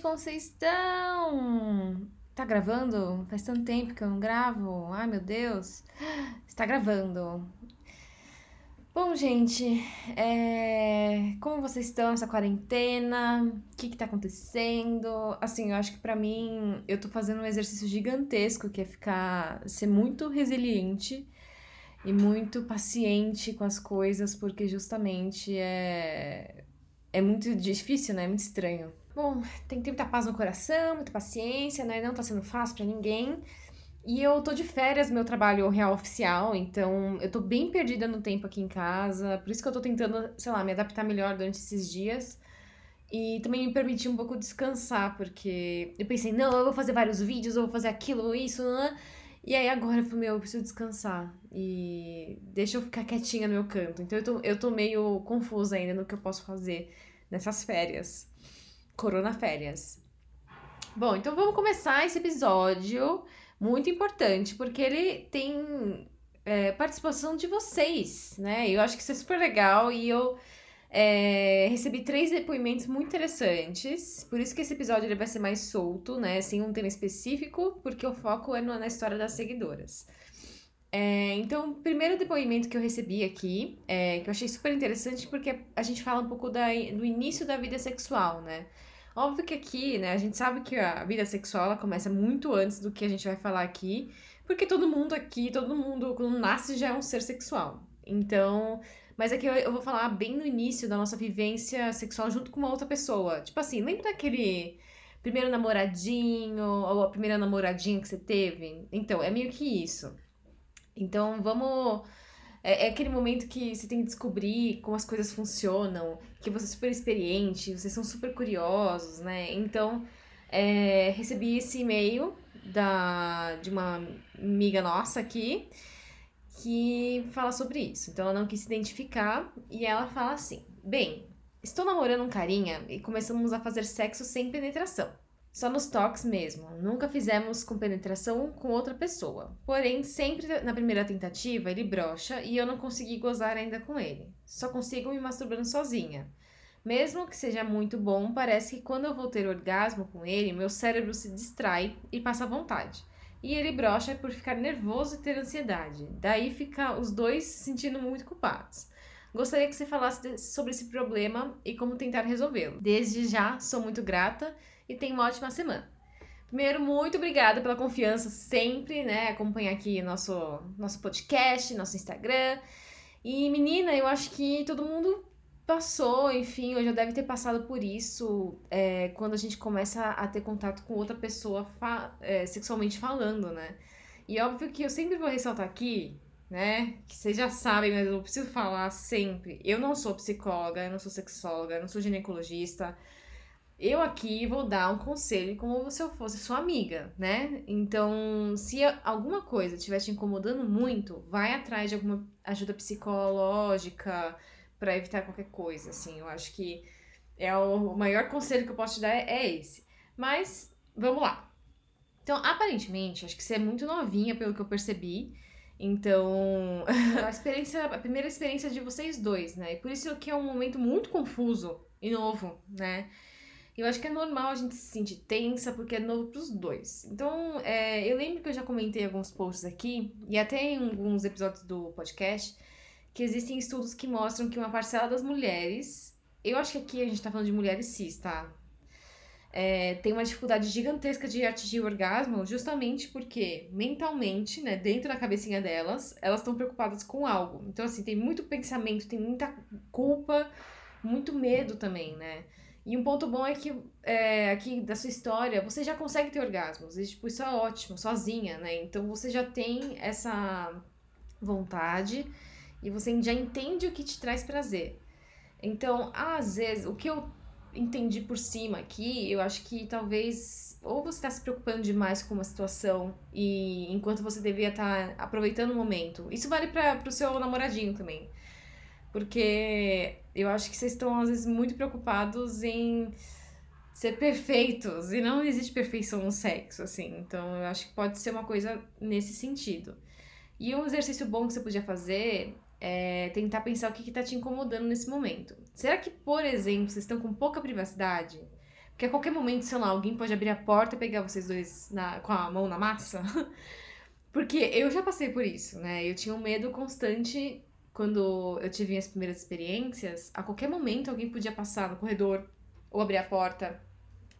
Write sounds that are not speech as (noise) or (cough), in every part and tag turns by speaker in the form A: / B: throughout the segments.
A: gente, como vocês estão? Tá gravando? Faz tanto tempo que eu não gravo. Ai, meu Deus. Está gravando. Bom, gente, é... como vocês estão nessa quarentena? O que que tá acontecendo? Assim, eu acho que pra mim, eu tô fazendo um exercício gigantesco, que é ficar, ser muito resiliente e muito paciente com as coisas, porque justamente é, é muito difícil, né? É muito estranho. Bom, tem que ter muita paz no coração, muita paciência, né? Não tá sendo fácil para ninguém. E eu tô de férias meu trabalho real oficial, então eu tô bem perdida no tempo aqui em casa. Por isso que eu tô tentando, sei lá, me adaptar melhor durante esses dias. E também me permitir um pouco descansar, porque eu pensei, não, eu vou fazer vários vídeos, eu vou fazer aquilo, isso, né? E aí agora eu falei, meu, eu preciso descansar. E deixa eu ficar quietinha no meu canto. Então eu tô, eu tô meio confusa ainda no que eu posso fazer nessas férias. Corona férias. Bom, então vamos começar esse episódio muito importante, porque ele tem é, participação de vocês, né? Eu acho que isso é super legal e eu é, recebi três depoimentos muito interessantes, por isso que esse episódio ele vai ser mais solto, né? Sem um tema específico, porque o foco é na história das seguidoras. É, então, o primeiro depoimento que eu recebi aqui, é, que eu achei super interessante, porque a gente fala um pouco da, do início da vida sexual, né? Óbvio que aqui, né, a gente sabe que a vida sexual ela começa muito antes do que a gente vai falar aqui, porque todo mundo aqui, todo mundo, quando nasce, já é um ser sexual. Então, mas aqui eu, eu vou falar bem no início da nossa vivência sexual junto com uma outra pessoa. Tipo assim, lembra daquele primeiro namoradinho ou a primeira namoradinha que você teve? Então, é meio que isso. Então, vamos. É, é, aquele momento que você tem que descobrir como as coisas funcionam, que você é super experiente, vocês são super curiosos, né? Então, é, recebi esse e-mail da, de uma amiga nossa aqui que fala sobre isso. Então ela não quis se identificar e ela fala assim: Bem, estou namorando um carinha e começamos a fazer sexo sem penetração. Só nos toques mesmo. Nunca fizemos com penetração com outra pessoa. Porém, sempre na primeira tentativa ele brocha e eu não consegui gozar ainda com ele. Só consigo me masturbando sozinha. Mesmo que seja muito bom, parece que quando eu vou ter orgasmo com ele, meu cérebro se distrai e passa vontade. E ele brocha por ficar nervoso e ter ansiedade. Daí fica os dois se sentindo muito culpados. Gostaria que você falasse sobre esse problema e como tentar resolvê-lo. Desde já, sou muito grata e tenha uma ótima semana. Primeiro, muito obrigada pela confiança sempre, né? Acompanhar aqui nosso, nosso podcast, nosso Instagram. E menina, eu acho que todo mundo passou, enfim, ou já deve ter passado por isso é, quando a gente começa a ter contato com outra pessoa fa é, sexualmente falando, né? E óbvio que eu sempre vou ressaltar aqui, né? Que vocês já sabem, mas eu preciso falar sempre. Eu não sou psicóloga, eu não sou sexóloga, eu não sou ginecologista. Eu aqui vou dar um conselho como se eu fosse sua amiga, né? Então, se alguma coisa estiver te incomodando muito, vai atrás de alguma ajuda psicológica, para evitar qualquer coisa, assim. Eu acho que é o maior conselho que eu posso te dar é, esse. Mas vamos lá. Então, aparentemente, acho que você é muito novinha, pelo que eu percebi. Então, (laughs) a experiência, a primeira experiência de vocês dois, né? E por isso que é um momento muito confuso e novo, né? Eu acho que é normal a gente se sentir tensa, porque é novo pros dois. Então, é, eu lembro que eu já comentei alguns posts aqui, e até em alguns episódios do podcast, que existem estudos que mostram que uma parcela das mulheres, eu acho que aqui a gente tá falando de mulheres cis, tá? É, tem uma dificuldade gigantesca de atingir o orgasmo, justamente porque mentalmente, né, dentro da cabecinha delas, elas estão preocupadas com algo. Então, assim, tem muito pensamento, tem muita culpa, muito medo também, né? E um ponto bom é que é, aqui da sua história, você já consegue ter orgasmos. E, tipo, isso é ótimo, sozinha, né? Então você já tem essa vontade e você já entende o que te traz prazer. Então, às vezes, o que eu entendi por cima aqui, eu acho que talvez ou você está se preocupando demais com uma situação e enquanto você devia estar tá aproveitando o momento. Isso vale para o seu namoradinho também. Porque eu acho que vocês estão às vezes muito preocupados em ser perfeitos e não existe perfeição no sexo, assim. Então, eu acho que pode ser uma coisa nesse sentido. E um exercício bom que você podia fazer é, tentar pensar o que está te incomodando nesse momento. Será que, por exemplo, vocês estão com pouca privacidade? Porque a qualquer momento, sei lá, alguém pode abrir a porta e pegar vocês dois na, com a mão na massa. (laughs) Porque eu já passei por isso, né? Eu tinha um medo constante quando eu tive minhas primeiras experiências. A qualquer momento alguém podia passar no corredor ou abrir a porta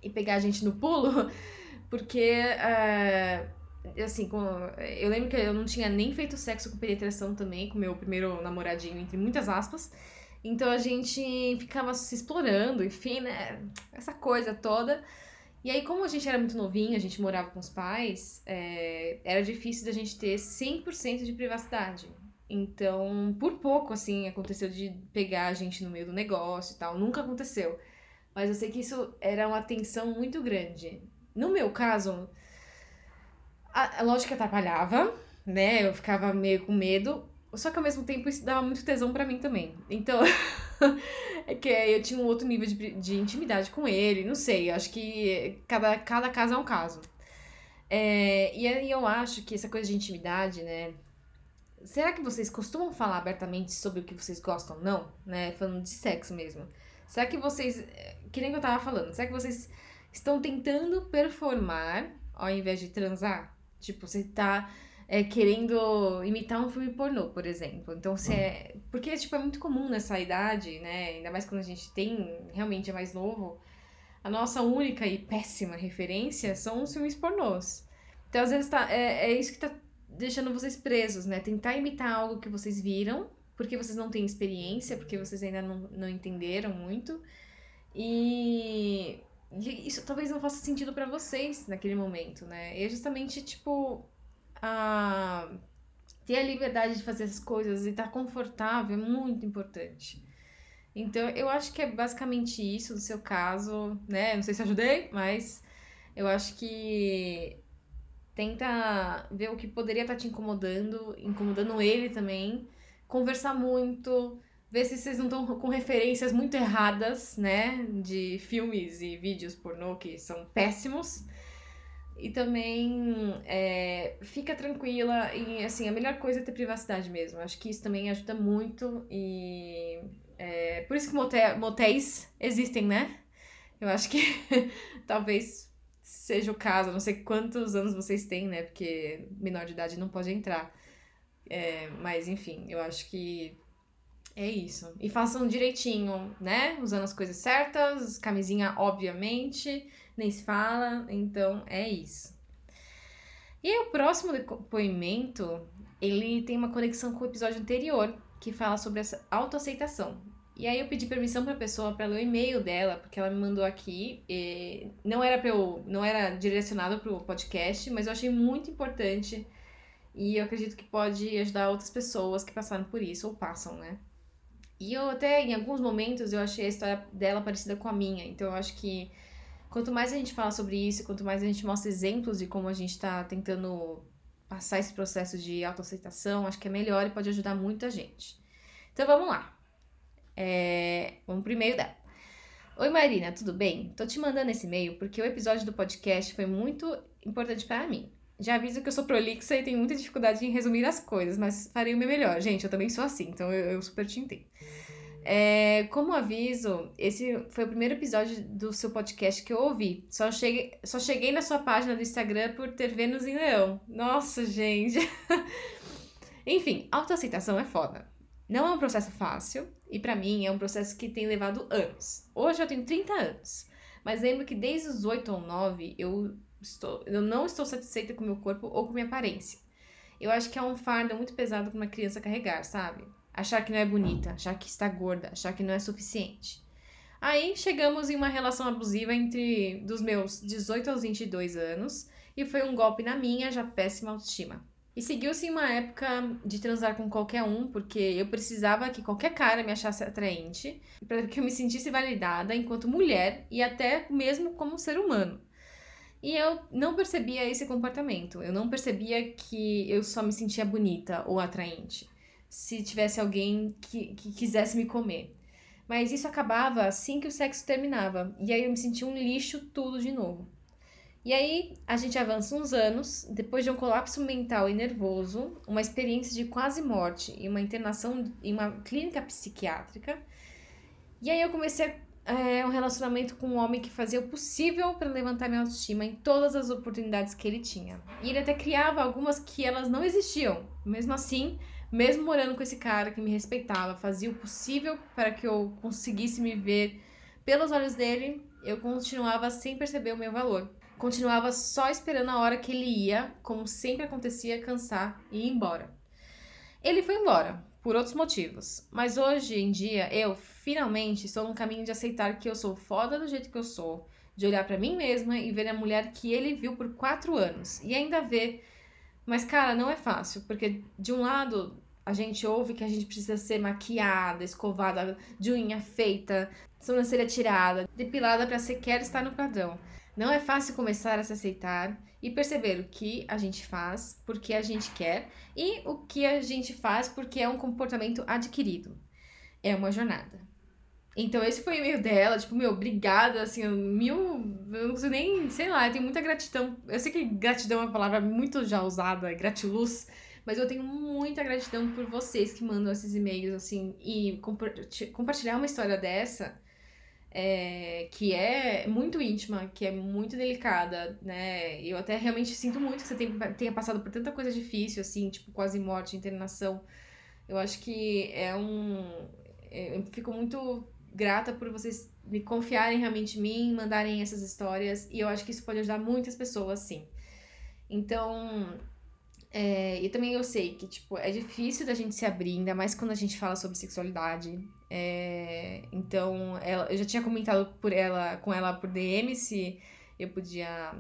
A: e pegar a gente no pulo. (laughs) Porque, é, assim, eu lembro que eu não tinha nem feito sexo com penetração também, com meu primeiro namoradinho, entre muitas aspas. Então a gente ficava se explorando, enfim, né? Essa coisa toda. E aí, como a gente era muito novinho, a gente morava com os pais, é, era difícil da gente ter 100% de privacidade. Então, por pouco, assim, aconteceu de pegar a gente no meio do negócio e tal. Nunca aconteceu. Mas eu sei que isso era uma tensão muito grande. No meu caso, a, a lógica atrapalhava, né? Eu ficava meio com medo. Só que ao mesmo tempo isso dava muito tesão para mim também. Então, (laughs) é que eu tinha um outro nível de, de intimidade com ele, não sei, acho que cada, cada caso é um caso. É, e eu acho que essa coisa de intimidade, né? Será que vocês costumam falar abertamente sobre o que vocês gostam ou não? Né? Falando de sexo mesmo. Será que vocês. Que nem eu tava falando, será que vocês estão tentando performar ao invés de transar? Tipo, você tá é, querendo imitar um filme pornô, por exemplo. Então, se é. Porque, tipo, é muito comum nessa idade, né? Ainda mais quando a gente tem, realmente é mais novo. A nossa única e péssima referência são os filmes pornôs. Então, às vezes, tá, é, é isso que tá deixando vocês presos, né? Tentar imitar algo que vocês viram, porque vocês não têm experiência, porque vocês ainda não, não entenderam muito. E, isso talvez não faça sentido para vocês naquele momento, né? E é justamente, tipo, a ter a liberdade de fazer as coisas e estar tá confortável é muito importante. Então, eu acho que é basicamente isso no seu caso, né? Não sei se ajudei, mas eu acho que tenta ver o que poderia estar tá te incomodando, incomodando ele também, conversar muito, ver se vocês não estão com referências muito erradas, né? De filmes e vídeos pornô que são péssimos. E também é, fica tranquila e assim, a melhor coisa é ter privacidade mesmo. Acho que isso também ajuda muito e é, por isso que moté, motéis existem, né? Eu acho que (laughs) talvez seja o caso, não sei quantos anos vocês têm, né? Porque menor de idade não pode entrar. É, mas enfim, eu acho que é isso. E façam direitinho, né? Usando as coisas certas, camisinha, obviamente nem se fala, então é isso. E aí, o próximo depoimento, ele tem uma conexão com o episódio anterior, que fala sobre essa autoaceitação. E aí eu pedi permissão para a pessoa para ler o e-mail dela, porque ela me mandou aqui. não era para não era direcionado para o podcast, mas eu achei muito importante e eu acredito que pode ajudar outras pessoas que passaram por isso ou passam, né? E eu até em alguns momentos eu achei a história dela parecida com a minha, então eu acho que Quanto mais a gente fala sobre isso, quanto mais a gente mostra exemplos de como a gente está tentando passar esse processo de autoaceitação, acho que é melhor e pode ajudar muita gente. Então vamos lá. É... Vamos pro e-mail dela. Oi Marina, tudo bem? Tô te mandando esse e-mail porque o episódio do podcast foi muito importante para mim. Já aviso que eu sou prolixa e tenho muita dificuldade em resumir as coisas, mas farei o meu melhor. Gente, eu também sou assim, então eu, eu super te entendo. É, como aviso, esse foi o primeiro episódio do seu podcast que eu ouvi. Só cheguei, só cheguei na sua página do Instagram por ter Vênus em Leão. Nossa, gente! (laughs) Enfim, autoaceitação é foda. Não é um processo fácil e para mim é um processo que tem levado anos. Hoje eu tenho 30 anos, mas lembro que desde os 8 ou 9 eu, estou, eu não estou satisfeita com meu corpo ou com minha aparência. Eu acho que é um fardo muito pesado para uma criança carregar, sabe? achar que não é bonita, achar que está gorda, achar que não é suficiente. Aí chegamos em uma relação abusiva entre dos meus 18 aos 22 anos e foi um golpe na minha já péssima autoestima. E seguiu-se uma época de transar com qualquer um, porque eu precisava que qualquer cara me achasse atraente, para que eu me sentisse validada enquanto mulher e até mesmo como ser humano. E eu não percebia esse comportamento, eu não percebia que eu só me sentia bonita ou atraente se tivesse alguém que, que quisesse me comer. Mas isso acabava assim que o sexo terminava. E aí eu me sentia um lixo tudo de novo. E aí a gente avança uns anos, depois de um colapso mental e nervoso, uma experiência de quase morte e uma internação em uma clínica psiquiátrica. E aí eu comecei é, um relacionamento com um homem que fazia o possível para levantar minha autoestima em todas as oportunidades que ele tinha. E ele até criava algumas que elas não existiam. Mesmo assim, mesmo morando com esse cara que me respeitava, fazia o possível para que eu conseguisse me ver pelos olhos dele, eu continuava sem perceber o meu valor. Continuava só esperando a hora que ele ia, como sempre acontecia, cansar e ir embora. Ele foi embora, por outros motivos. Mas hoje em dia, eu finalmente estou no caminho de aceitar que eu sou foda do jeito que eu sou, de olhar para mim mesma e ver a mulher que ele viu por quatro anos e ainda ver. Mas, cara, não é fácil, porque de um lado a gente ouve que a gente precisa ser maquiada, escovada, de unha feita, sobrancelha tirada, depilada para sequer estar no padrão. Não é fácil começar a se aceitar e perceber o que a gente faz porque a gente quer e o que a gente faz porque é um comportamento adquirido. É uma jornada. Então, esse foi o e-mail dela, tipo, meu, obrigada, assim, mil. Eu não nem, sei lá, eu tenho muita gratidão. Eu sei que gratidão é uma palavra muito já usada, gratiluz, mas eu tenho muita gratidão por vocês que mandam esses e-mails, assim, e compartilhar uma história dessa é, que é muito íntima, que é muito delicada, né? Eu até realmente sinto muito que você tenha, tenha passado por tanta coisa difícil, assim, tipo, quase morte, internação. Eu acho que é um. É, eu fico muito grata por vocês me confiarem realmente em mim, mandarem essas histórias, e eu acho que isso pode ajudar muitas pessoas, sim. Então, é, e também eu sei que, tipo, é difícil da gente se abrir, ainda mais quando a gente fala sobre sexualidade. É, então, ela, eu já tinha comentado por ela, com ela por DM se eu podia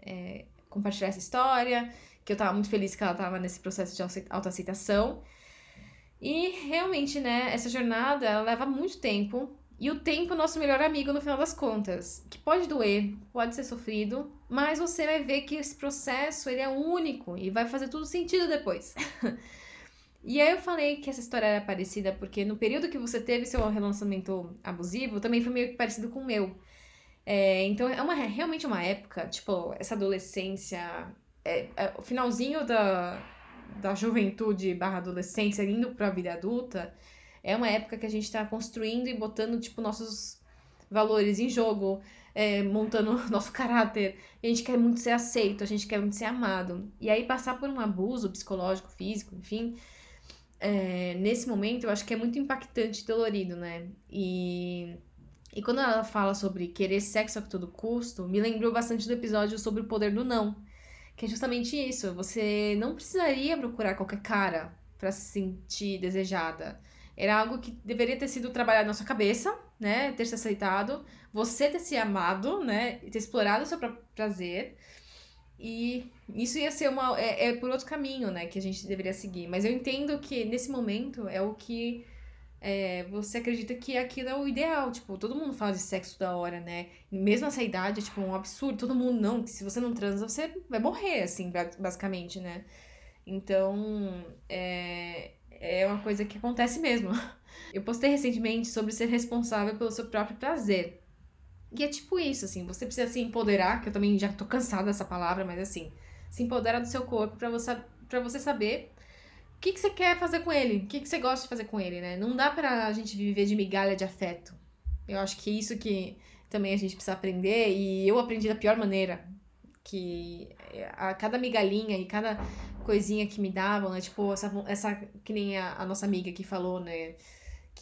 A: é, compartilhar essa história, que eu tava muito feliz que ela tava nesse processo de autoaceitação. E realmente, né, essa jornada ela leva muito tempo, e o tempo é o nosso melhor amigo no final das contas, que pode doer, pode ser sofrido, mas você vai ver que esse processo ele é único e vai fazer tudo sentido depois. (laughs) e aí eu falei que essa história era parecida porque no período que você teve seu relacionamento abusivo, também foi meio que parecido com o meu. É, então é uma, realmente uma época, tipo, essa adolescência, é, é, o finalzinho da, da juventude barra adolescência indo pra vida adulta, é uma época que a gente está construindo e botando, tipo, nossos valores em jogo, é, montando (laughs) nosso caráter. a gente quer muito ser aceito, a gente quer muito ser amado. E aí passar por um abuso psicológico, físico, enfim, é, nesse momento eu acho que é muito impactante e dolorido, né? E, e quando ela fala sobre querer sexo a todo custo, me lembrou bastante do episódio sobre o poder do não. Que é justamente isso. Você não precisaria procurar qualquer cara para se sentir desejada. Era algo que deveria ter sido trabalhado na sua cabeça, né? Ter se aceitado, você ter se amado, né? Ter explorado o seu próprio prazer. E isso ia ser uma. É, é por outro caminho, né? Que a gente deveria seguir. Mas eu entendo que nesse momento é o que é, você acredita que aquilo é o ideal. Tipo, todo mundo fala de sexo da hora, né? Mesmo nessa idade, é tipo um absurdo. Todo mundo não, que se você não transa, você vai morrer, assim, basicamente, né? Então, é, é uma coisa que acontece mesmo. (laughs) Eu postei recentemente sobre ser responsável pelo seu próprio prazer. E é tipo isso, assim, você precisa se empoderar, que eu também já tô cansada dessa palavra, mas assim, se empoderar do seu corpo para você, pra você saber o que, que você quer fazer com ele, o que, que você gosta de fazer com ele, né? Não dá pra gente viver de migalha de afeto. Eu acho que isso que também a gente precisa aprender, e eu aprendi da pior maneira. Que a cada migalhinha e cada coisinha que me davam, né? Tipo, essa, essa que nem a, a nossa amiga que falou, né?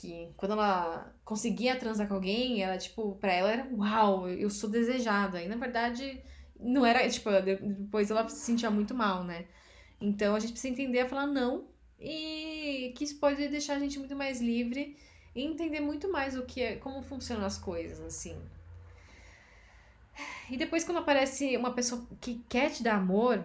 A: Que quando ela conseguia transar com alguém, ela, tipo, pra ela era uau, eu sou desejada. E na verdade, não era, tipo, depois ela se sentia muito mal, né? Então a gente precisa entender a falar não e que isso pode deixar a gente muito mais livre e entender muito mais o que é, como funcionam as coisas, assim. E depois quando aparece uma pessoa que quer te dar amor,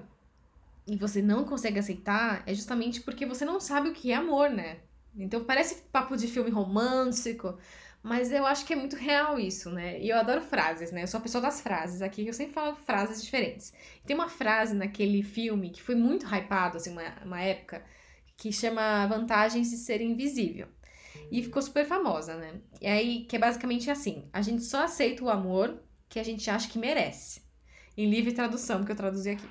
A: e você não consegue aceitar, é justamente porque você não sabe o que é amor, né? Então parece papo de filme romântico, mas eu acho que é muito real isso, né? E eu adoro frases, né? Eu sou a pessoa das frases aqui, eu sempre falo frases diferentes. Tem uma frase naquele filme que foi muito hypado, assim, uma, uma época, que chama Vantagens de Ser Invisível. E ficou super famosa, né? E aí, que é basicamente assim: a gente só aceita o amor que a gente acha que merece. Em livre tradução, que eu traduzi aqui.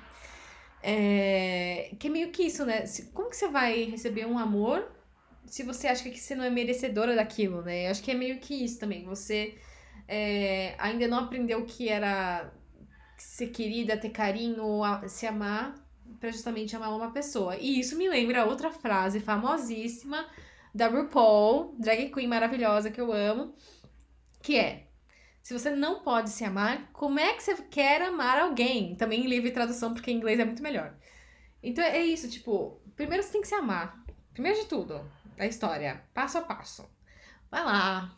A: É, que é meio que isso, né? Como que você vai receber um amor se você acha que você não é merecedora daquilo, né? Eu acho que é meio que isso também. Você é, ainda não aprendeu o que era ser querida, ter carinho, se amar, para justamente amar uma pessoa. E isso me lembra outra frase famosíssima da RuPaul, drag queen maravilhosa que eu amo, que é: se você não pode se amar, como é que você quer amar alguém? Também em livre tradução, porque em inglês é muito melhor. Então é isso, tipo, primeiro você tem que se amar. Primeiro de tudo, a história, passo a passo. Vai lá,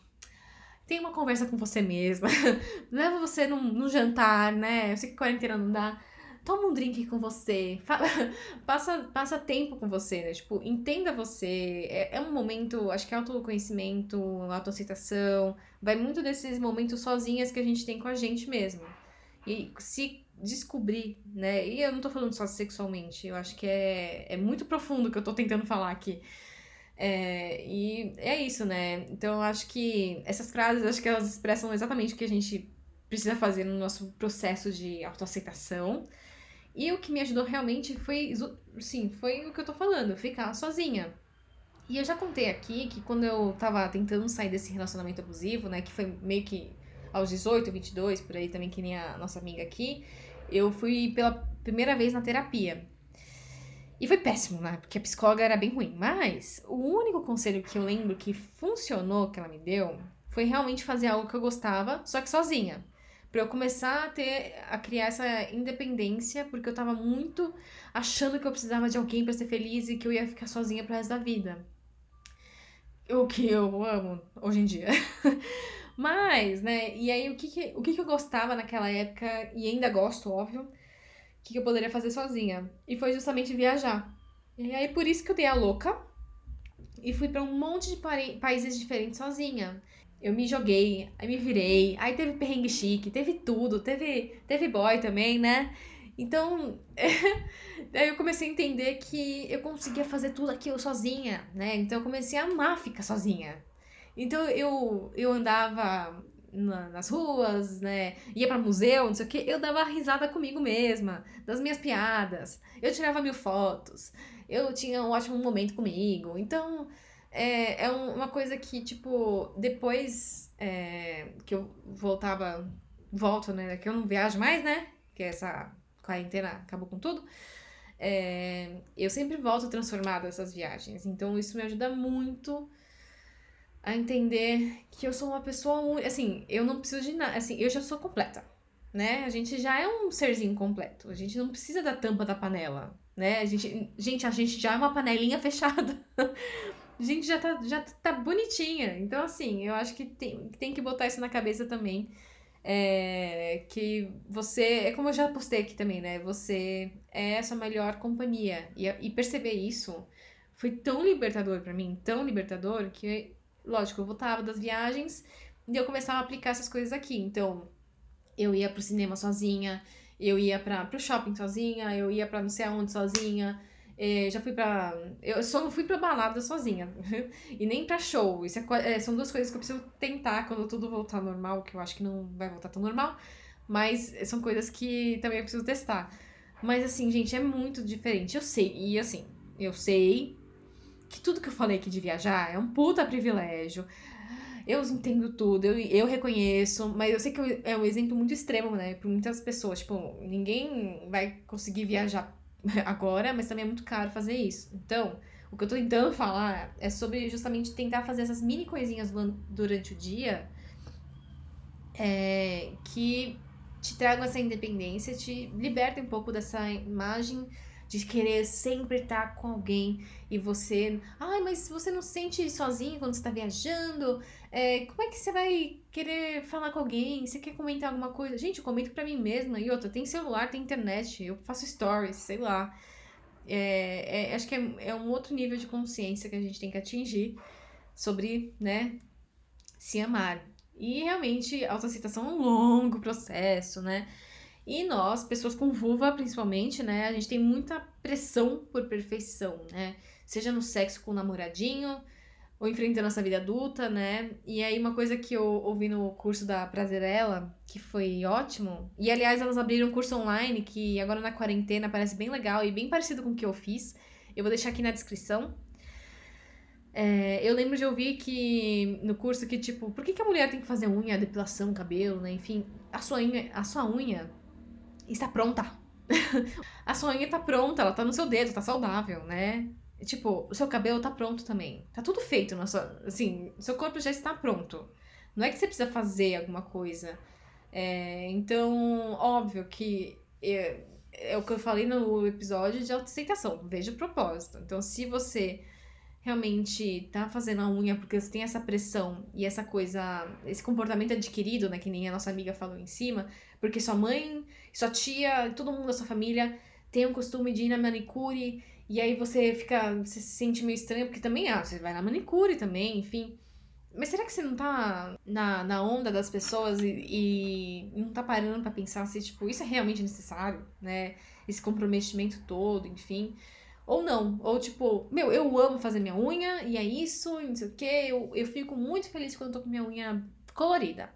A: tem uma conversa com você mesma, (laughs) leva você num, num, jantar, né? Eu sei que quarentena não dá. Toma um drink com você, (laughs) passa, passa tempo com você, né? Tipo, entenda você. É, é um momento, acho que é autoconhecimento, autoaceitação. Vai muito desses momentos sozinhas que a gente tem com a gente mesmo. E se descobrir, né? E eu não tô falando só sexualmente, eu acho que é, é muito profundo o que eu tô tentando falar aqui. É, e é isso, né? Então eu acho que essas frases, acho que elas expressam exatamente o que a gente precisa fazer no nosso processo de autoaceitação. E o que me ajudou realmente foi, sim, foi o que eu tô falando, ficar sozinha. E eu já contei aqui que quando eu tava tentando sair desse relacionamento abusivo, né, que foi meio que aos 18, 22, por aí também, que nem a nossa amiga aqui, eu fui pela primeira vez na terapia. E foi péssimo, né? Porque a psicóloga era bem ruim. Mas o único conselho que eu lembro que funcionou, que ela me deu, foi realmente fazer algo que eu gostava, só que sozinha. Pra eu começar a ter, a criar essa independência, porque eu tava muito achando que eu precisava de alguém para ser feliz e que eu ia ficar sozinha pro resto da vida. O que eu amo hoje em dia. (laughs) Mas, né, e aí o que, que, o que, que eu gostava naquela época, e ainda gosto, óbvio, que, eu poderia fazer sozinha. E foi justamente viajar. E aí por isso que eu dei a louca e fui para um monte de países diferentes sozinha. Eu me joguei, aí me virei, aí teve perrengue chique, teve tudo, teve, teve boy também, né? Então, (laughs) aí eu comecei a entender que eu conseguia fazer tudo aquilo sozinha, né? Então eu comecei a amar ficar sozinha. Então eu, eu andava na, nas ruas, né? Ia para museu, não sei o que, eu dava risada comigo mesma, das minhas piadas. Eu tirava mil fotos. Eu tinha um ótimo momento comigo. Então, é, é uma coisa que, tipo, depois é, que eu voltava, volto, né? Que eu não viajo mais, né? Que essa quarentena acabou com tudo. É, eu sempre volto transformada essas viagens. Então, isso me ajuda muito a entender que eu sou uma pessoa. Assim, eu não preciso de nada. Assim, eu já sou completa, né? A gente já é um serzinho completo. A gente não precisa da tampa da panela, né? A gente, gente, a gente já é uma panelinha (laughs) fechada. a gente já tá, já tá bonitinha. Então, assim, eu acho que tem, tem que botar isso na cabeça também. É, que você, é como eu já postei aqui também, né? Você é a sua melhor companhia. E, e perceber isso foi tão libertador para mim, tão libertador, que lógico, eu voltava das viagens e eu começava a aplicar essas coisas aqui. Então, eu ia pro cinema sozinha, eu ia para pro shopping sozinha, eu ia para não sei aonde sozinha. É, já fui pra. Eu só não fui pra balada sozinha. (laughs) e nem pra show. Isso é, é, são duas coisas que eu preciso tentar quando tudo voltar normal, que eu acho que não vai voltar tão normal. Mas são coisas que também eu preciso testar. Mas assim, gente, é muito diferente. Eu sei. E assim, eu sei que tudo que eu falei aqui de viajar é um puta privilégio. Eu entendo tudo, eu, eu reconheço, mas eu sei que é um exemplo muito extremo, né? Para muitas pessoas. Tipo, ninguém vai conseguir viajar (laughs) agora, mas também é muito caro fazer isso. Então, o que eu tô tentando falar é sobre justamente tentar fazer essas mini coisinhas durante o dia é, que te tragam essa independência, te libertem um pouco dessa imagem de querer sempre estar com alguém e você. Ai, mas você não se sente sozinho quando está viajando? É, como é que você vai querer falar com alguém? Você quer comentar alguma coisa? Gente, eu comento pra mim mesma. E outra, tem celular, tem internet, eu faço stories, sei lá. É, é, acho que é, é um outro nível de consciência que a gente tem que atingir sobre, né, se amar. E realmente, a autoaceitação é um longo processo, né? E nós, pessoas com vulva principalmente, né, a gente tem muita pressão por perfeição, né? Seja no sexo com o namoradinho, ou enfrentando essa vida adulta, né? E aí uma coisa que eu ouvi no curso da Prazerela, que foi ótimo, e aliás elas abriram um curso online que agora na quarentena parece bem legal e bem parecido com o que eu fiz. Eu vou deixar aqui na descrição. É, eu lembro de ouvir que no curso que, tipo, por que, que a mulher tem que fazer unha, depilação, cabelo, né? Enfim, a sua unha, a sua unha está pronta. (laughs) a sua unha tá pronta, ela tá no seu dedo, tá saudável, né? Tipo, o seu cabelo tá pronto também. Tá tudo feito na sua. Assim, seu corpo já está pronto. Não é que você precisa fazer alguma coisa. É, então, óbvio que é, é, o que eu falei no episódio de autoaceitação. Veja o propósito. Então, se você realmente tá fazendo a unha porque você tem essa pressão e essa coisa, esse comportamento adquirido, né, que nem a nossa amiga falou em cima, porque sua mãe, sua tia, todo mundo da sua família tem o costume de ir na manicure e aí você fica, você se sente meio estranho porque também, ah, você vai na manicure também, enfim. Mas será que você não tá na, na onda das pessoas e, e não tá parando para pensar se, tipo, isso é realmente necessário, né? Esse comprometimento todo, enfim. Ou não. Ou tipo, meu, eu amo fazer minha unha e é isso, e não sei o quê. Eu, eu fico muito feliz quando eu tô com minha unha colorida.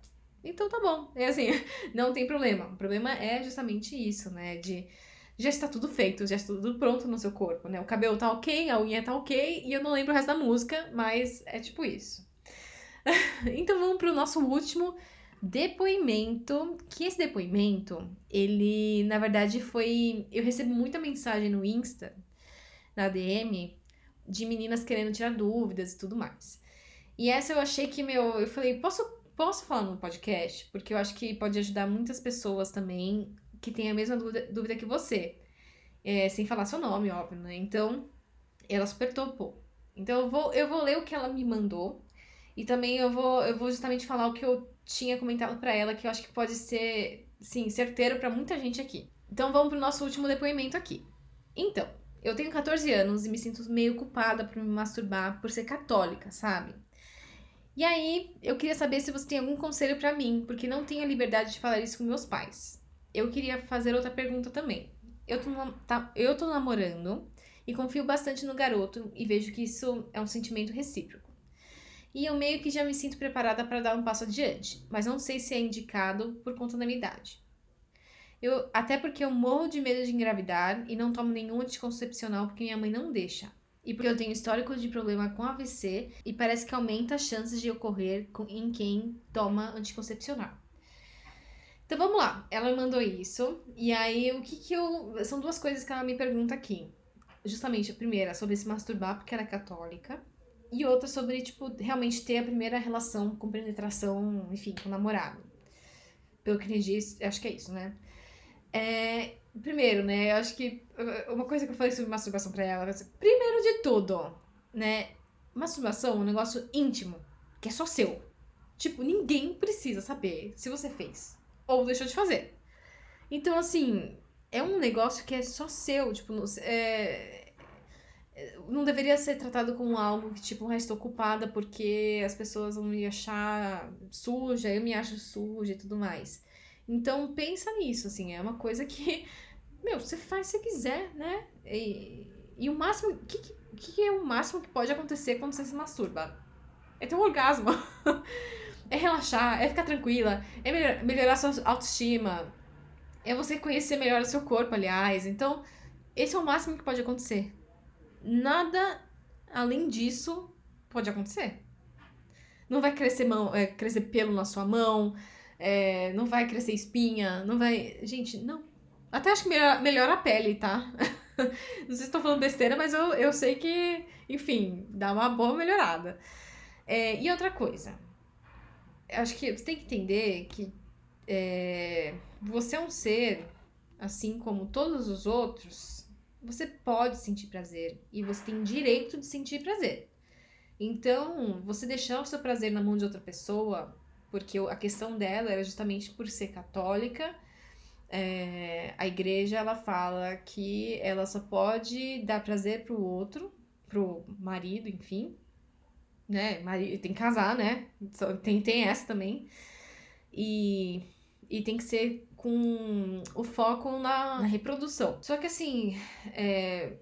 A: Então tá bom. É assim, (laughs) não tem problema. O problema é justamente isso, né? De já está tudo feito, já está tudo pronto no seu corpo, né? O cabelo tá ok, a unha tá ok, e eu não lembro o resto da música, mas é tipo isso. (laughs) então vamos pro nosso último depoimento, que esse depoimento, ele, na verdade, foi... Eu recebo muita mensagem no Insta na DM de meninas querendo tirar dúvidas e tudo mais. E essa eu achei que, meu, eu falei, posso, posso falar no podcast? Porque eu acho que pode ajudar muitas pessoas também que têm a mesma dúvida, dúvida que você. É, sem falar seu nome, óbvio, né? Então, ela super topou. Então, eu vou, eu vou ler o que ela me mandou. E também eu vou, eu vou justamente falar o que eu tinha comentado para ela, que eu acho que pode ser, sim, certeiro para muita gente aqui. Então, vamos pro nosso último depoimento aqui. Então, eu tenho 14 anos e me sinto meio culpada por me masturbar por ser católica, sabe? E aí, eu queria saber se você tem algum conselho para mim, porque não tenho a liberdade de falar isso com meus pais. Eu queria fazer outra pergunta também. Eu tô, tá, eu tô namorando e confio bastante no garoto e vejo que isso é um sentimento recíproco. E eu meio que já me sinto preparada para dar um passo adiante, mas não sei se é indicado por conta da minha idade. Eu, até porque eu morro de medo de engravidar e não tomo nenhum anticoncepcional porque minha mãe não deixa. E porque eu tenho histórico de problema com AVC e parece que aumenta as chances de ocorrer com, em quem toma anticoncepcional. Então vamos lá, ela mandou isso, e aí o que que eu. São duas coisas que ela me pergunta aqui. Justamente a primeira sobre se masturbar porque ela é católica, e outra sobre, tipo, realmente ter a primeira relação com penetração, enfim, com o namorado. Pelo que diz, acho que é isso, né? É, primeiro, né, eu acho que uh, uma coisa que eu falei sobre masturbação pra ela, assim, primeiro de tudo, né, masturbação é um negócio íntimo, que é só seu. Tipo, ninguém precisa saber se você fez ou deixou de fazer. Então, assim, é um negócio que é só seu, tipo, é, não deveria ser tratado como algo que, tipo, ah, estou ocupada porque as pessoas vão me achar suja, eu me acho suja e tudo mais. Então pensa nisso, assim, é uma coisa que, (laughs) meu, você faz se quiser, né? E, e o máximo. O que, que, que é o máximo que pode acontecer quando você se masturba? É ter um orgasmo. (laughs) é relaxar, é ficar tranquila, é melhor, melhorar sua autoestima, é você conhecer melhor o seu corpo, aliás. Então, esse é o máximo que pode acontecer. Nada além disso pode acontecer. Não vai crescer, mão, é, crescer pelo na sua mão, é, não vai crescer espinha, não vai. Gente, não. Até acho que melhora, melhora a pele, tá? (laughs) não sei se estou falando besteira, mas eu, eu sei que, enfim, dá uma boa melhorada. É, e outra coisa, acho que você tem que entender que é, você é um ser, assim como todos os outros, você pode sentir prazer e você tem direito de sentir prazer. Então, você deixar o seu prazer na mão de outra pessoa porque a questão dela era justamente por ser católica. É, a igreja ela fala que ela só pode dar prazer pro outro, pro marido, enfim, né? Marido, tem que casar, né? Tem, tem essa também. E, e tem que ser com o foco na, na reprodução. Só que assim, é,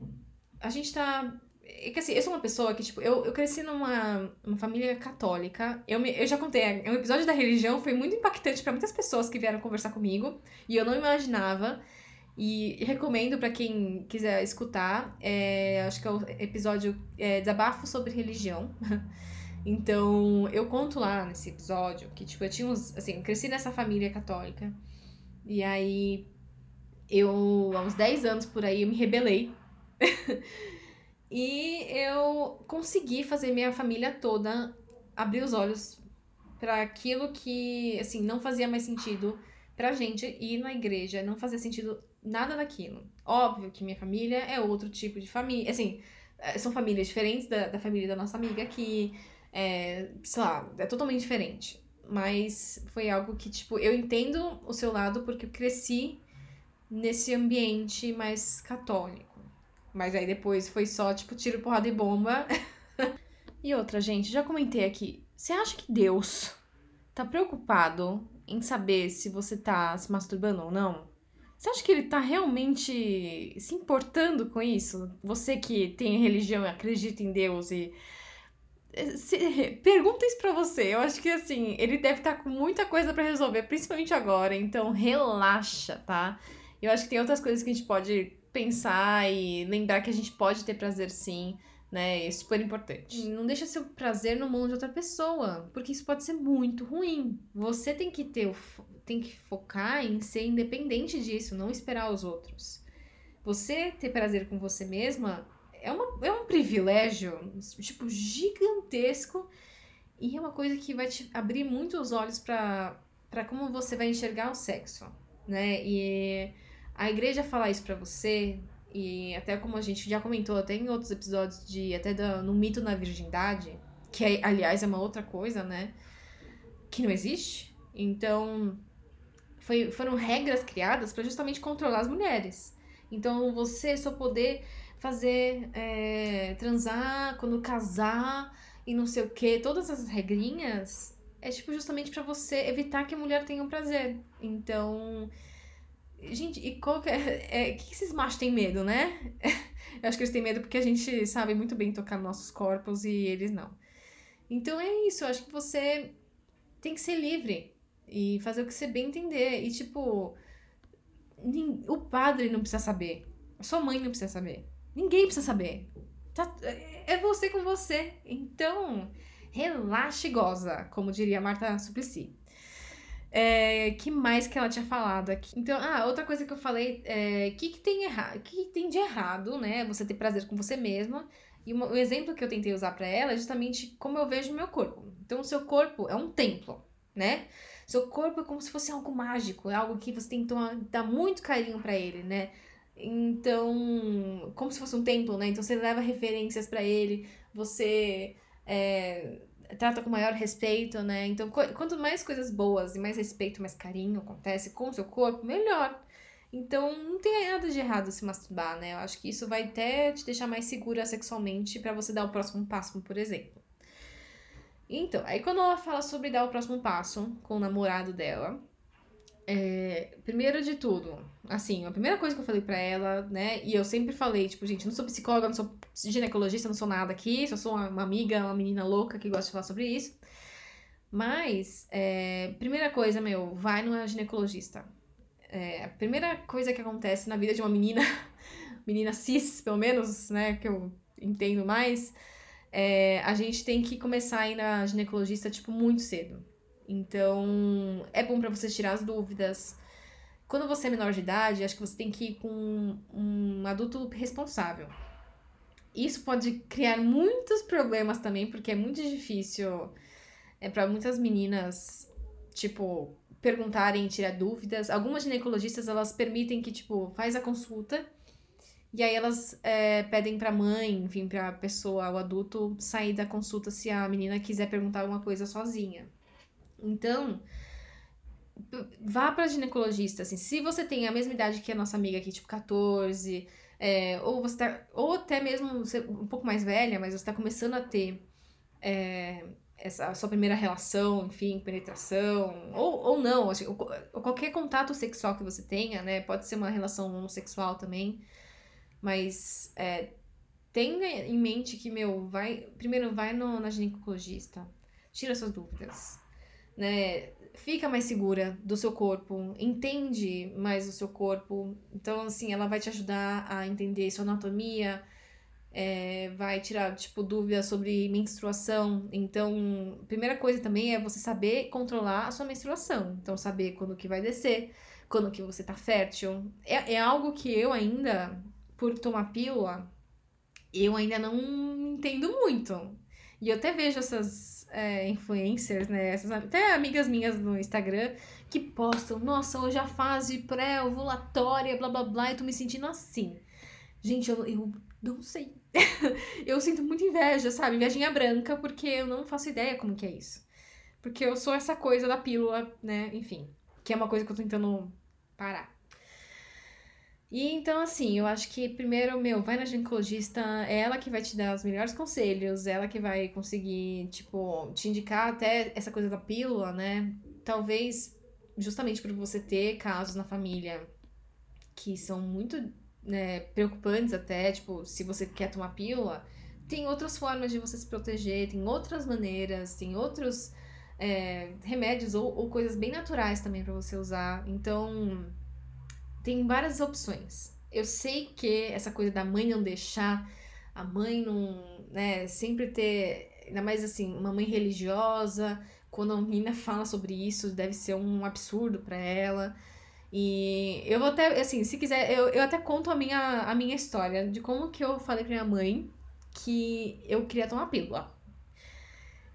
A: a gente tá é que assim, eu sou uma pessoa que, tipo, eu, eu cresci numa uma família católica. Eu, me, eu já contei, o é, episódio da religião foi muito impactante para muitas pessoas que vieram conversar comigo. E eu não imaginava E recomendo para quem quiser escutar, é, acho que é o episódio é, Desabafo sobre Religião. (laughs) então, eu conto lá nesse episódio que, tipo, eu tinha uns. Assim, eu cresci nessa família católica. E aí, eu, há uns 10 anos por aí, eu me rebelei. (laughs) e eu consegui fazer minha família toda abrir os olhos para aquilo que, assim, não fazia mais sentido pra gente ir na igreja, não fazia sentido nada daquilo. Óbvio que minha família é outro tipo de família, assim, é, são famílias diferentes da, da família da nossa amiga que, é, sei lá, é totalmente diferente. Mas foi algo que, tipo, eu entendo o seu lado porque eu cresci nesse ambiente mais católico. Mas aí depois foi só, tipo, tiro, porrada e bomba. (laughs) e outra, gente, já comentei aqui. Você acha que Deus tá preocupado em saber se você tá se masturbando ou não? Você acha que ele tá realmente se importando com isso? Você que tem religião e acredita em Deus e. Se... Pergunta isso pra você. Eu acho que assim, ele deve estar tá com muita coisa para resolver, principalmente agora. Então, relaxa, tá? Eu acho que tem outras coisas que a gente pode pensar e lembrar que a gente pode ter prazer sim né? É super importante. Não deixa seu prazer no mundo de outra pessoa, porque isso pode ser muito ruim. Você tem que ter, tem que focar em ser independente disso, não esperar os outros. Você ter prazer com você mesma é, uma, é um privilégio, tipo, gigantesco e é uma coisa que vai te abrir muito os olhos para como você vai enxergar o sexo, né? E a igreja falar isso para você e até como a gente já comentou até em outros episódios de até do, no mito na virgindade, que é, aliás é uma outra coisa, né? Que não existe. Então, foi, foram regras criadas para justamente controlar as mulheres. Então, você só poder fazer, é, transar quando casar e não sei o que, todas as regrinhas é tipo justamente para você evitar que a mulher tenha um prazer. Então, Gente, e qual que é. é que, que esses machos têm medo, né? (laughs) Eu acho que eles têm medo porque a gente sabe muito bem tocar nossos corpos e eles não. Então é isso, eu acho que você tem que ser livre e fazer o que você bem entender. E tipo, o padre não precisa saber, a sua mãe não precisa saber, ninguém precisa saber. Tá, é você com você. Então, relaxa e goza, como diria Marta Suplicy. É, que mais que ela tinha falado aqui? Então, ah, outra coisa que eu falei, é, que que tem errado, que tem de errado, né? Você ter prazer com você mesma. E uma, o exemplo que eu tentei usar para ela é justamente como eu vejo o meu corpo. Então, o seu corpo é um templo, né? Seu corpo é como se fosse algo mágico, é algo que você tem que dar muito carinho para ele, né? Então, como se fosse um templo, né? Então você leva referências para ele, você é, trata com maior respeito, né? Então, quanto mais coisas boas e mais respeito, mais carinho acontece com o seu corpo, melhor. Então, não tem nada de errado se masturbar, né? Eu acho que isso vai até te deixar mais segura sexualmente para você dar o próximo passo, por exemplo. Então, aí quando ela fala sobre dar o próximo passo com o namorado dela, é, primeiro de tudo, assim, a primeira coisa que eu falei pra ela, né, e eu sempre falei, tipo, gente, não sou psicóloga, não sou ginecologista, não sou nada aqui, só sou uma amiga, uma menina louca que gosta de falar sobre isso. Mas, é, primeira coisa, meu, vai numa ginecologista. É, a primeira coisa que acontece na vida de uma menina, (laughs) menina cis, pelo menos, né, que eu entendo mais, é, a gente tem que começar a ir na ginecologista, tipo, muito cedo. Então, é bom para você tirar as dúvidas. Quando você é menor de idade, acho que você tem que ir com um adulto responsável. Isso pode criar muitos problemas também, porque é muito difícil é para muitas meninas, tipo, perguntarem, tirar dúvidas. Algumas ginecologistas, elas permitem que, tipo, faz a consulta e aí elas é, pedem pra mãe, enfim, pra pessoa, o adulto, sair da consulta se a menina quiser perguntar alguma coisa sozinha. Então, vá para ginecologista, assim, se você tem a mesma idade que a nossa amiga aqui, tipo 14, é, ou você tá, ou até mesmo um pouco mais velha, mas você está começando a ter é, essa sua primeira relação, enfim, penetração, ou, ou não, assim, qualquer contato sexual que você tenha, né, pode ser uma relação homossexual também, mas é, tenha em mente que, meu, vai, primeiro vai no, na ginecologista, tira suas dúvidas, né? Fica mais segura do seu corpo, entende mais o seu corpo. Então, assim, ela vai te ajudar a entender sua anatomia, é, vai tirar, tipo, dúvidas sobre menstruação. Então, primeira coisa também é você saber controlar a sua menstruação. Então, saber quando que vai descer, quando que você tá fértil. É, é algo que eu ainda, por tomar pílula, eu ainda não entendo muito. E eu até vejo essas é, influencers, né? Essas, até amigas minhas no Instagram que postam, nossa, hoje a fase pré-ovulatória, blá blá blá, eu tô me sentindo assim. Gente, eu, eu não sei. (laughs) eu sinto muita inveja, sabe? Invejinha branca, porque eu não faço ideia como que é isso. Porque eu sou essa coisa da pílula, né? Enfim, que é uma coisa que eu tô tentando parar. E então, assim, eu acho que primeiro, meu, vai na ginecologista, é ela que vai te dar os melhores conselhos, ela que vai conseguir, tipo, te indicar até essa coisa da pílula, né? Talvez justamente por você ter casos na família que são muito né, preocupantes até, tipo, se você quer tomar pílula, tem outras formas de você se proteger, tem outras maneiras, tem outros é, remédios ou, ou coisas bem naturais também para você usar. Então tem várias opções. Eu sei que essa coisa da mãe não deixar, a mãe não, né, sempre ter, ainda mais assim, uma mãe religiosa, quando a menina fala sobre isso, deve ser um absurdo para ela. E eu vou até, assim, se quiser, eu, eu até conto a minha, a minha história de como que eu falei pra minha mãe que eu queria tomar pílula.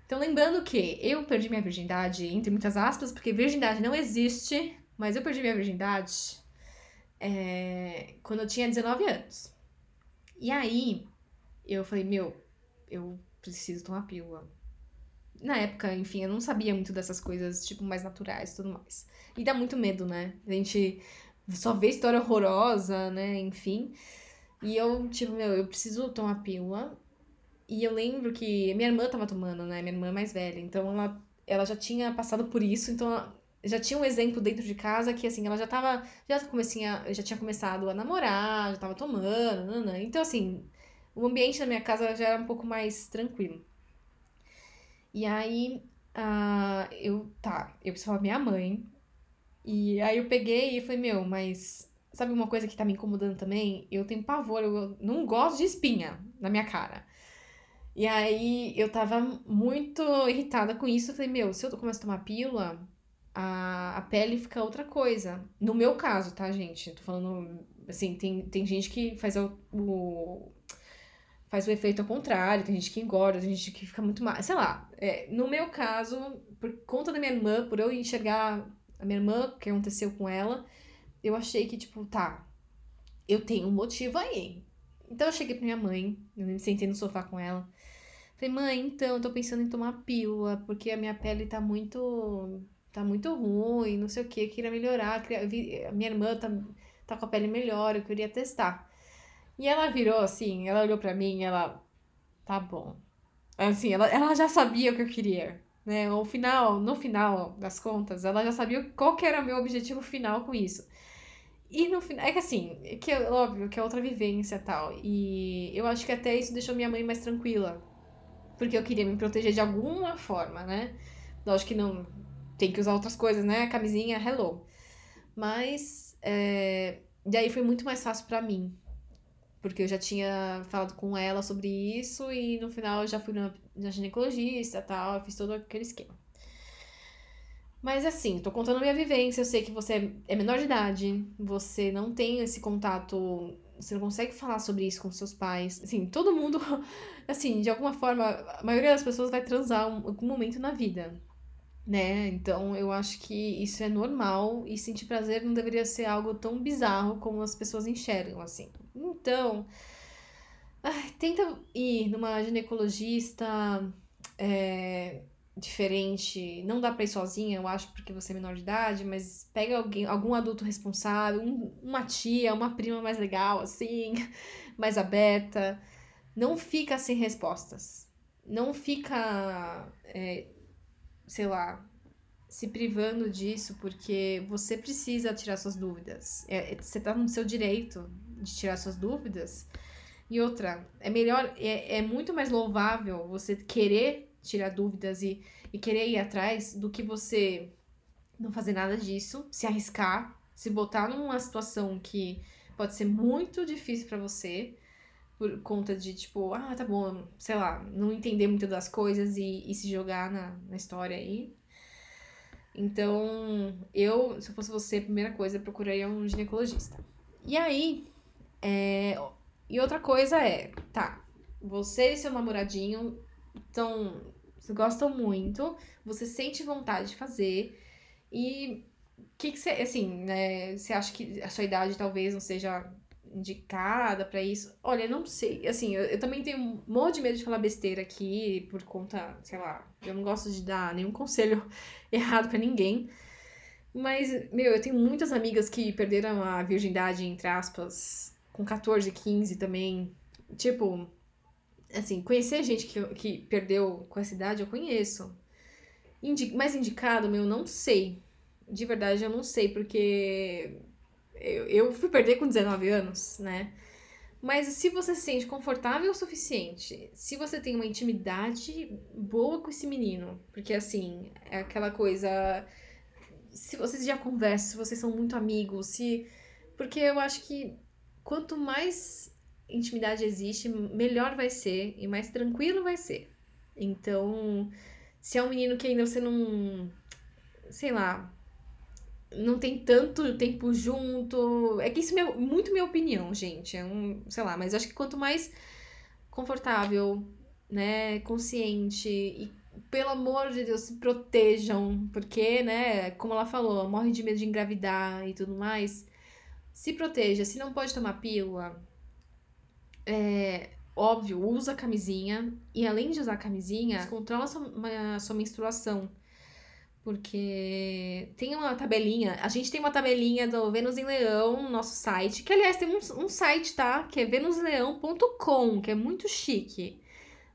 A: Então, lembrando que eu perdi minha virgindade, entre muitas aspas, porque virgindade não existe, mas eu perdi minha virgindade é, quando eu tinha 19 anos. E aí, eu falei, meu, eu preciso tomar pílula. Na época, enfim, eu não sabia muito dessas coisas, tipo, mais naturais e tudo mais. E dá muito medo, né? A gente só vê história horrorosa, né? Enfim. E eu, tipo, meu, eu preciso tomar pílula. E eu lembro que minha irmã tava tomando, né? Minha irmã é mais velha. Então ela, ela já tinha passado por isso. Então já tinha um exemplo dentro de casa que, assim, ela já tava, já, comecinha, já tinha começado a namorar, já tava tomando, nanã. então, assim, o ambiente da minha casa já era um pouco mais tranquilo. E aí, uh, eu, tá, eu preciso falar minha mãe, e aí eu peguei e falei, meu, mas sabe uma coisa que tá me incomodando também? Eu tenho pavor, eu não gosto de espinha na minha cara. E aí eu tava muito irritada com isso. Eu falei, meu, se eu começo a tomar pílula, a, a pele fica outra coisa. No meu caso, tá, gente? Tô falando. Assim, tem, tem gente que faz o, o faz o efeito ao contrário, tem gente que engorda, tem gente que fica muito mal. Sei lá. É, no meu caso, por conta da minha irmã, por eu enxergar a minha irmã, o que aconteceu com ela, eu achei que, tipo, tá, eu tenho um motivo aí. Então eu cheguei pra minha mãe, eu me sentei no sofá com ela. Falei, mãe, então, eu tô pensando em tomar pílula, porque a minha pele tá muito tá muito ruim, não sei o que, queria melhorar, queria, minha irmã tá, tá com a pele melhor, eu queria testar. E ela virou assim, ela olhou para mim, ela, tá bom. Assim, ela, ela já sabia o que eu queria, né? No final, no final das contas, ela já sabia qual que era o meu objetivo final com isso. E no final, é que assim, é que óbvio que é outra vivência tal. E eu acho que até isso deixou minha mãe mais tranquila. Porque eu queria me proteger de alguma forma, né? Lógico que não, tem que usar outras coisas, né? Camisinha, hello. Mas, é... daí foi muito mais fácil para mim. Porque eu já tinha falado com ela sobre isso e no final eu já fui na, na ginecologista e tal, eu fiz todo aquele esquema. Mas assim, tô contando a minha vivência, eu sei que você é menor de idade, você não tem esse contato, você não consegue falar sobre isso com seus pais. Assim, todo mundo, (laughs) assim, de alguma forma, a maioria das pessoas vai transar em algum momento na vida né? Então eu acho que isso é normal e sentir prazer não deveria ser algo tão bizarro como as pessoas enxergam, assim. Então, ai, tenta ir numa ginecologista é, diferente. Não dá pra ir sozinha, eu acho, porque você é menor de idade, mas pega alguém, algum adulto responsável, um, uma tia, uma prima mais legal, assim, (laughs) mais aberta. Não fica sem respostas. Não fica. É, sei lá, se privando disso porque você precisa tirar suas dúvidas. É, é, você tá no seu direito de tirar suas dúvidas. E outra, é melhor, é, é muito mais louvável você querer tirar dúvidas e, e querer ir atrás do que você não fazer nada disso, se arriscar, se botar numa situação que pode ser muito difícil para você por conta de, tipo, ah, tá bom, sei lá, não entender muito das coisas e, e se jogar na, na história aí. Então, eu, se eu fosse você, a primeira coisa, procuraria um ginecologista. E aí, é... e outra coisa é, tá, você e seu namoradinho estão, gostam muito, você sente vontade de fazer, e o que, que você, assim, né, você acha que a sua idade talvez não seja indicada para isso? Olha, não sei. Assim, eu, eu, também tenho um monte de medo de falar besteira aqui por conta, sei lá, eu não gosto de dar nenhum (laughs) conselho errado para ninguém. Mas, meu, eu tenho muitas amigas que perderam a virgindade, entre aspas, com 14, 15 também. Tipo, assim, conhecer gente que, que perdeu com essa idade, eu conheço. Indi mais indicado, meu, não sei. De verdade, eu não sei, porque eu, eu fui perder com 19 anos, né? Mas se você se sente confortável o suficiente, se você tem uma intimidade boa com esse menino, porque assim, é aquela coisa. Se vocês já conversam, se vocês são muito amigos, se. Porque eu acho que quanto mais intimidade existe, melhor vai ser e mais tranquilo vai ser. Então, se é um menino que ainda você não. Sei lá, não tem tanto tempo junto. É que isso é muito minha opinião, gente. É um, sei lá, mas acho que quanto mais confortável, né, consciente e pelo amor de Deus, se protejam, porque, né, como ela falou, morre de medo de engravidar e tudo mais. Se proteja, se não pode tomar pílula, é, óbvio, usa camisinha e além de usar camisinha, controla a sua, a sua menstruação. Porque tem uma tabelinha, a gente tem uma tabelinha do Vênus em Leão no nosso site, que aliás tem um, um site, tá? Que é venusleão.com, que é muito chique.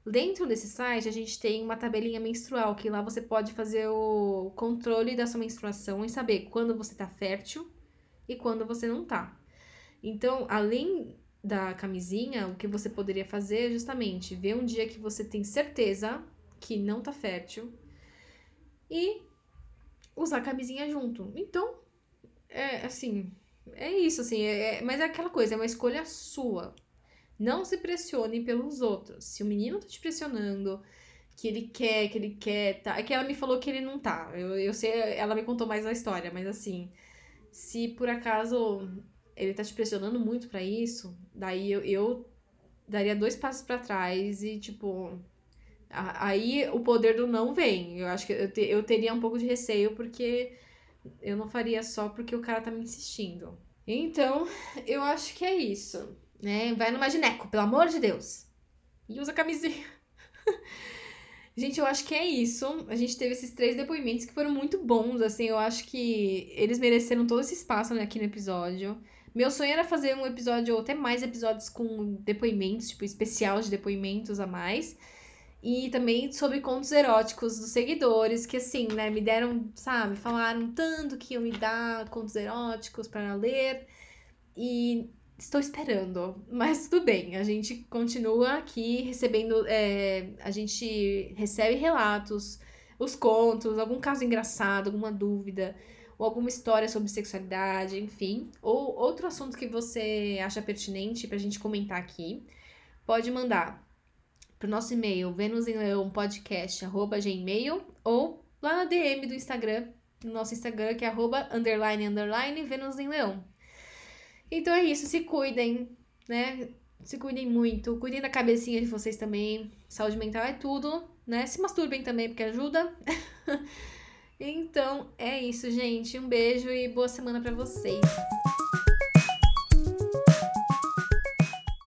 A: Dentro desse site a gente tem uma tabelinha menstrual, que lá você pode fazer o controle da sua menstruação e saber quando você tá fértil e quando você não tá. Então, além da camisinha, o que você poderia fazer é justamente ver um dia que você tem certeza que não tá fértil e usar camisinha junto. Então, é assim, é isso, assim, é, é, mas é aquela coisa, é uma escolha sua. Não se pressione pelos outros. Se o menino tá te pressionando, que ele quer, que ele quer, tá. É que ela me falou que ele não tá. Eu, eu sei, ela me contou mais a história, mas assim, se por acaso ele tá te pressionando muito para isso, daí eu, eu daria dois passos para trás e, tipo, Aí o poder do não vem. Eu acho que eu, te, eu teria um pouco de receio porque eu não faria só porque o cara tá me insistindo. Então, (laughs) eu acho que é isso. Né? Vai no Magineco, pelo amor de Deus. E usa camisinha. (laughs) Gente, eu acho que é isso. A gente teve esses três depoimentos que foram muito bons, assim, eu acho que eles mereceram todo esse espaço né, aqui no episódio. Meu sonho era fazer um episódio ou até mais episódios com depoimentos, tipo, especial de depoimentos a mais. E também sobre contos eróticos dos seguidores, que assim, né, me deram, sabe, falaram tanto que iam me dar contos eróticos para ler. E estou esperando, mas tudo bem, a gente continua aqui recebendo, é, a gente recebe relatos, os contos, algum caso engraçado, alguma dúvida, ou alguma história sobre sexualidade, enfim, ou outro assunto que você acha pertinente pra gente comentar aqui, pode mandar pro nosso e-mail venusemleãopodcast.gmail ou lá na DM do Instagram, no nosso Instagram, que é arroba underline underline Venus em Leão. Então é isso, se cuidem, né? Se cuidem muito, cuidem da cabecinha de vocês também. Saúde mental é tudo, né? Se masturbem também, porque ajuda. (laughs) então é isso, gente. Um beijo e boa semana para vocês.